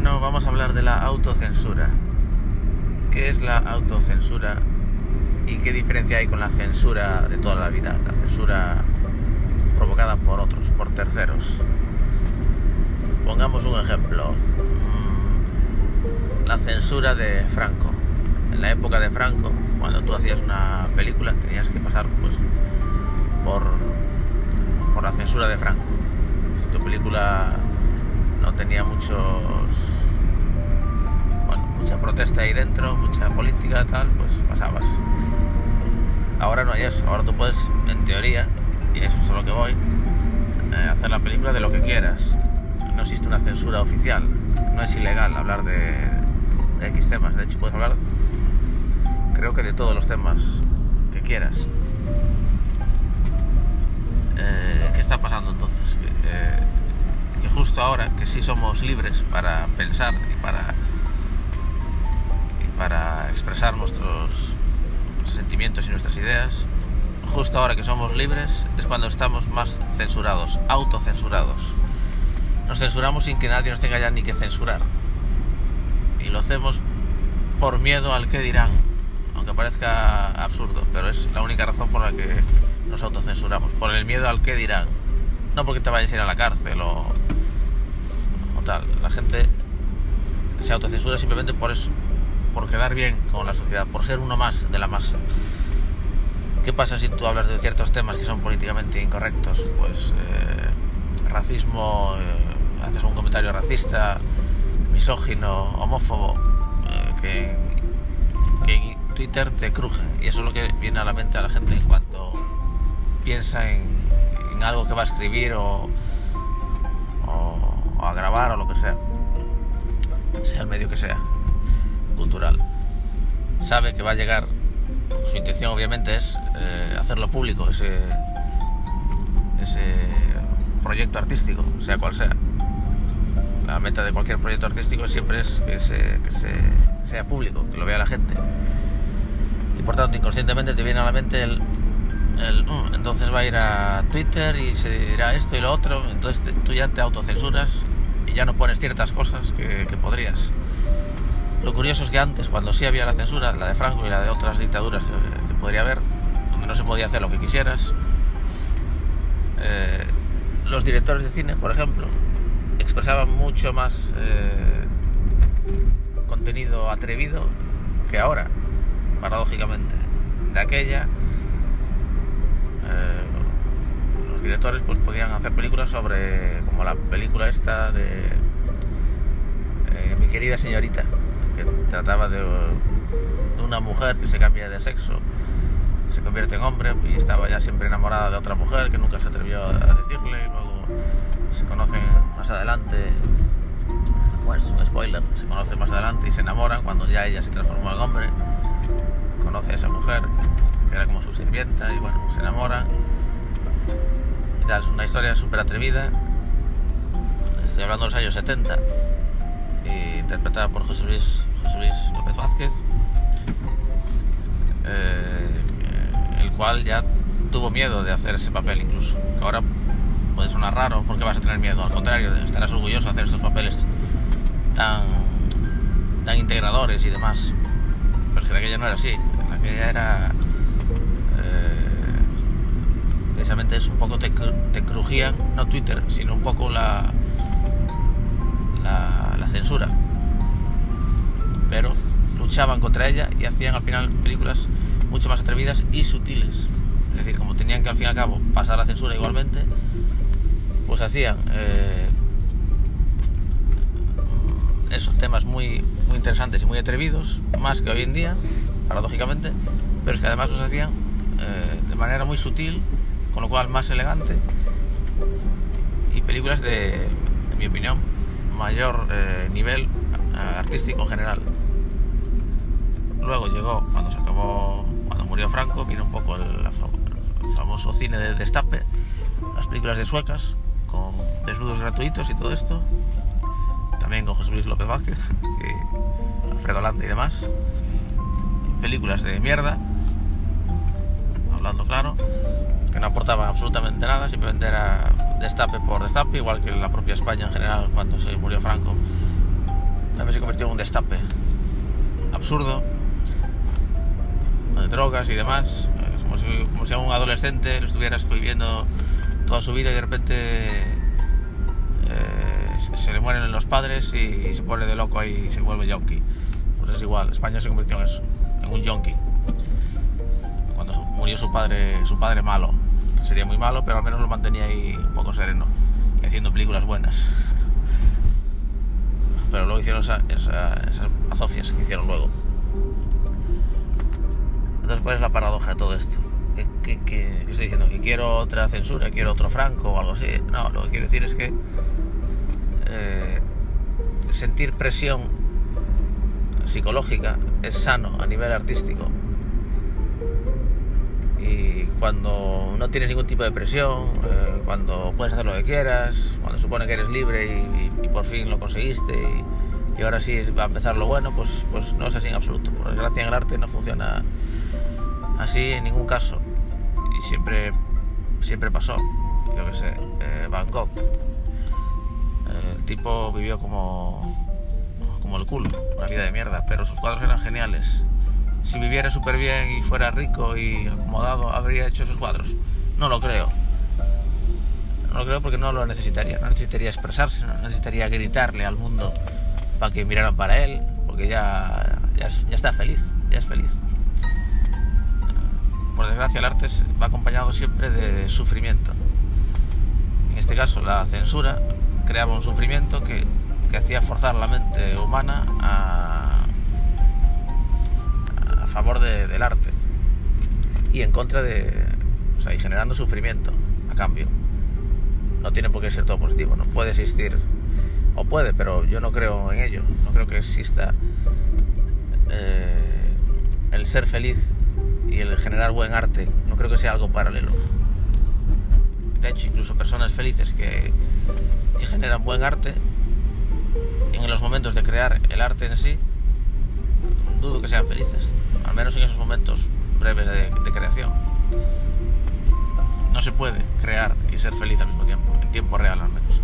Bueno, vamos a hablar de la autocensura. ¿Qué es la autocensura y qué diferencia hay con la censura de toda la vida? La censura provocada por otros, por terceros. Pongamos un ejemplo. Mm, la censura de Franco. En la época de Franco, cuando tú hacías una película, tenías que pasar pues, por, por la censura de Franco. Si tu película no tenía muchos bueno, mucha protesta ahí dentro, mucha política tal, pues pasabas. Ahora no hay eso, ahora tú puedes, en teoría, y eso es a lo que voy, eh, hacer la película de lo que quieras. No existe una censura oficial, no es ilegal hablar de, de X temas, de hecho puedes hablar creo que de todos los temas que quieras. Eh, ¿Qué está pasando entonces? Eh, que justo ahora que sí somos libres para pensar y para, para expresar nuestros sentimientos y nuestras ideas, justo ahora que somos libres es cuando estamos más censurados, autocensurados. Nos censuramos sin que nadie nos tenga ya ni que censurar. Y lo hacemos por miedo al que dirán, aunque parezca absurdo, pero es la única razón por la que nos autocensuramos, por el miedo al que dirán. No porque te vayas a ir a la cárcel o, o tal. La gente se autocensura simplemente por eso, por quedar bien con la sociedad, por ser uno más de la masa. ¿Qué pasa si tú hablas de ciertos temas que son políticamente incorrectos? Pues eh, racismo, eh, haces un comentario racista, misógino, homófobo, eh, que, que en Twitter te cruje. Y eso es lo que viene a la mente a la gente en cuanto piensa en, algo que va a escribir o, o, o, a grabar o lo que sea, sea el medio que sea, cultural. Sabe que va a llegar, su intención obviamente es eh, hacerlo público, ese, ese proyecto artístico, sea cual sea. La meta de cualquier proyecto artístico siempre es que, se, que, se, que sea público, que lo vea la gente. Y por tanto, inconscientemente te viene a la mente el, uh, entonces va a ir a Twitter y se dirá esto y lo otro, entonces te, tú ya te autocensuras y ya no pones ciertas cosas que, podrías. Lo curioso es que antes, cuando sí había la censura, la de Franco y la de otras dictaduras que, podría haber, donde no se podía hacer lo que quisieras, eh, los directores de cine, por ejemplo, expresaban mucho más eh, contenido atrevido que ahora, paradójicamente. De aquella los directores pues podían hacer películas sobre como la película esta de eh, mi querida señorita que trataba de, una mujer que se cambia de sexo se convierte en hombre y estaba ya siempre enamorada de otra mujer que nunca se atrevió a decirle luego se conocen más adelante. Bueno es un spoiler se conocen más adelante y se enamoran cuando ya ella se transformó en hombre conoce a esa mujer que era como su sirvienta, y bueno, se enamoran. Es una historia súper atrevida. Estoy hablando de los años 70, interpretada por José Luis, José Luis López Vázquez, eh, el cual ya tuvo miedo de hacer ese papel incluso. Que ahora puede sonar raro, porque vas a tener miedo? Al contrario, estarás orgulloso de hacer estos papeles tan, tan integradores y demás. Pero es que de aquella no era así, en aquella era precisamente es un poco te, te crujían, no Twitter, sino un poco la, la, la, censura. Pero luchaban contra ella y hacían al final películas mucho más atrevidas y sutiles. Es decir, como tenían que al fin y al cabo pasar la censura igualmente, pues hacían eh, esos temas muy, muy interesantes y muy atrevidos, más que hoy en día, paradójicamente, pero es que además los hacían eh, de manera muy sutil con lo cual más elegante y películas de, en mi opinión, mayor eh, nivel artístico en general. Luego llegó, cuando se acabó, cuando murió Franco, vino un poco el, famoso cine de destape, las películas de suecas, con desnudos gratuitos y todo esto, también con José Luis López Vázquez, Alfredo Landa y demás, películas de mierda, hablando claro, que no aportaban absolutamente nada, simplemente era destape por destape, igual que la propia España en general cuando se murió Franco. también se convirtió en un destape absurdo de drogas y demás, eh, como si, como si a un adolescente lo estuviera viviendo toda su vida y de repente eh, se le mueren los padres y, se pone de loco ahí y se vuelve yonki. Pues es igual, España se convirtió en eso, en un yonki. Su padre, su padre malo, que sería muy malo, pero al menos lo mantenía ahí un poco sereno y haciendo películas buenas. Pero luego hicieron esas azofias que hicieron luego. Entonces, ¿cuál es la paradoja de todo esto? ¿Qué, estoy diciendo? ¿Que quiero otra censura? ¿Quiero otro Franco o algo así? No, lo que quiero decir es que eh, sentir presión psicológica es sano a nivel artístico. Cuando no tienes ningún tipo de presión, eh, cuando puedes hacer lo que quieras, cuando supone que eres libre y, por fin lo conseguiste y, ahora sí va a empezar lo bueno, pues, pues no es así en absoluto. Por desgracia en el arte no funciona así en ningún caso. Y siempre, siempre pasó. Yo que sé, eh, Bangkok. el tipo vivió como, como el culo, una vida de mierda, pero sus cuadros eran geniales. Si viviera súper bien y fuera rico y acomodado, ¿habría hecho esos cuadros? No lo creo. No lo creo porque no lo necesitaría. No necesitaría expresarse, no necesitaría gritarle al mundo para que miraran para él, porque ya, ya, ya está feliz, ya es feliz por desgracia el arte va acompañado siempre de sufrimiento. En este caso la censura creaba un sufrimiento que, hacía forzar la mente humana a, favor del arte y en contra de... Y generando sufrimiento a cambio. No tiene por qué ser todo positivo, no puede existir, o puede, pero yo no creo en ello, no creo que exista eh, el ser feliz y el generar buen arte no creo que sea algo paralelo. De hecho, incluso personas felices que, que generan buen arte, en los momentos de crear el arte en sí, dudo que sean felices, al menos en esos momentos breves de, creación. No se puede crear y ser feliz al mismo tiempo, en tiempo real al menos.